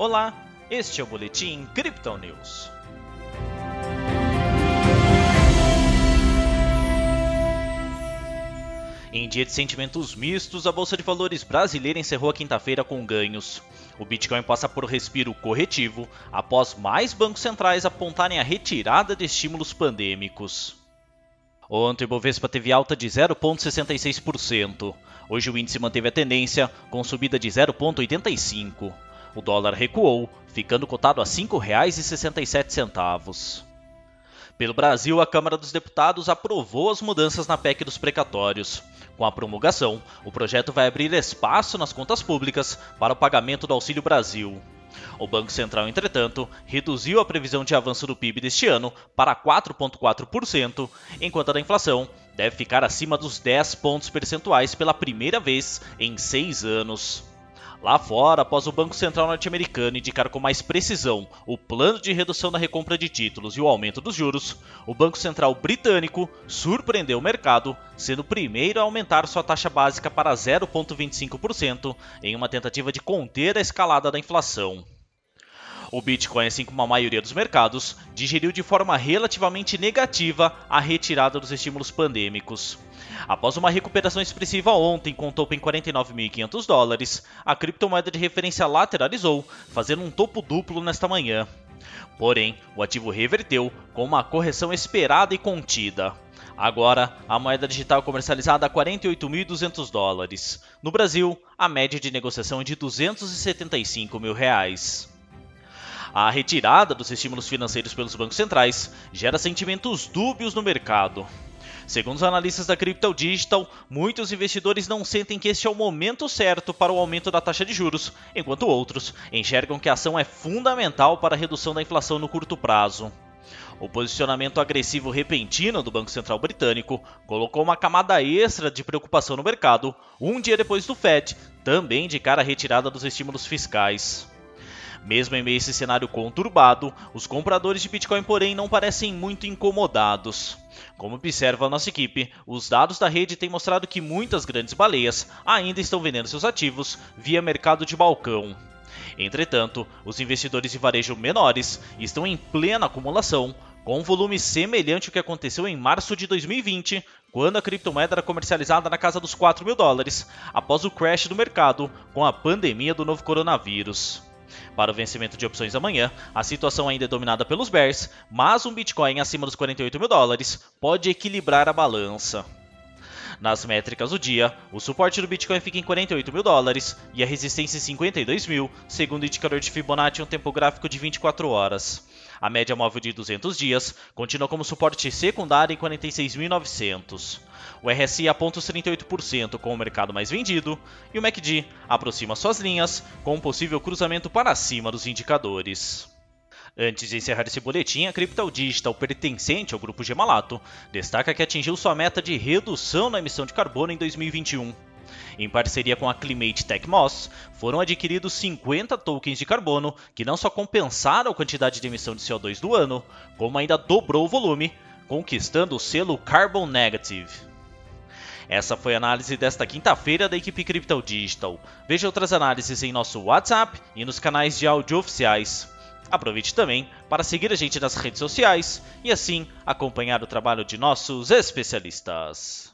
Olá, este é o Boletim Crypto News. Em dia de sentimentos mistos, a Bolsa de Valores brasileira encerrou a quinta-feira com ganhos. O Bitcoin passa por respiro corretivo após mais bancos centrais apontarem a retirada de estímulos pandêmicos. Ontem o Bovespa teve alta de 0,66%. Hoje o índice manteve a tendência, com subida de 0,85%. O dólar recuou, ficando cotado a R$ 5,67. Pelo Brasil, a Câmara dos Deputados aprovou as mudanças na PEC dos precatórios. Com a promulgação, o projeto vai abrir espaço nas contas públicas para o pagamento do Auxílio Brasil. O Banco Central, entretanto, reduziu a previsão de avanço do PIB deste ano para 4,4%, enquanto a da inflação deve ficar acima dos 10 pontos percentuais pela primeira vez em seis anos. Lá fora, após o Banco Central norte-americano indicar com mais precisão o plano de redução da recompra de títulos e o aumento dos juros, o Banco Central britânico surpreendeu o mercado, sendo o primeiro a aumentar sua taxa básica para 0,25% em uma tentativa de conter a escalada da inflação. O Bitcoin, assim como a maioria dos mercados, digeriu de forma relativamente negativa a retirada dos estímulos pandêmicos. Após uma recuperação expressiva ontem com topo em 49.500 dólares, a criptomoeda de referência lateralizou, fazendo um topo duplo nesta manhã. Porém, o ativo reverteu com uma correção esperada e contida. Agora, a moeda digital comercializada a 48.200 dólares. No Brasil, a média de negociação é de 275 mil reais. A retirada dos estímulos financeiros pelos bancos centrais gera sentimentos dúbios no mercado. Segundo os analistas da Crypto Digital, muitos investidores não sentem que este é o momento certo para o aumento da taxa de juros, enquanto outros enxergam que a ação é fundamental para a redução da inflação no curto prazo. O posicionamento agressivo repentino do Banco Central Britânico colocou uma camada extra de preocupação no mercado, um dia depois do Fed também indicar a retirada dos estímulos fiscais. Mesmo em meio a esse cenário conturbado, os compradores de Bitcoin, porém, não parecem muito incomodados. Como observa a nossa equipe, os dados da rede têm mostrado que muitas grandes baleias ainda estão vendendo seus ativos via mercado de balcão. Entretanto, os investidores de varejo menores estão em plena acumulação, com um volume semelhante ao que aconteceu em março de 2020, quando a criptomoeda era comercializada na casa dos 4 mil dólares, após o crash do mercado com a pandemia do novo coronavírus. Para o vencimento de opções amanhã, a situação ainda é dominada pelos bears, mas um Bitcoin acima dos 48 mil dólares pode equilibrar a balança. Nas métricas do dia, o suporte do Bitcoin fica em 48 mil dólares e a resistência em 52 mil, segundo o indicador de Fibonacci em um tempo gráfico de 24 horas. A média móvel de 200 dias continua como suporte secundário em 46.900. O RSI aponta os 38% com o mercado mais vendido e o MACD aproxima suas linhas com um possível cruzamento para cima dos indicadores. Antes de encerrar esse boletim, a Crypto Digital, pertencente ao grupo Gemalato, destaca que atingiu sua meta de redução na emissão de carbono em 2021. Em parceria com a Climate Tech Moss, foram adquiridos 50 tokens de carbono que não só compensaram a quantidade de emissão de CO2 do ano, como ainda dobrou o volume, conquistando o selo Carbon Negative. Essa foi a análise desta quinta-feira da equipe Crypto Digital. Veja outras análises em nosso WhatsApp e nos canais de áudio oficiais. Aproveite também para seguir a gente nas redes sociais e assim acompanhar o trabalho de nossos especialistas.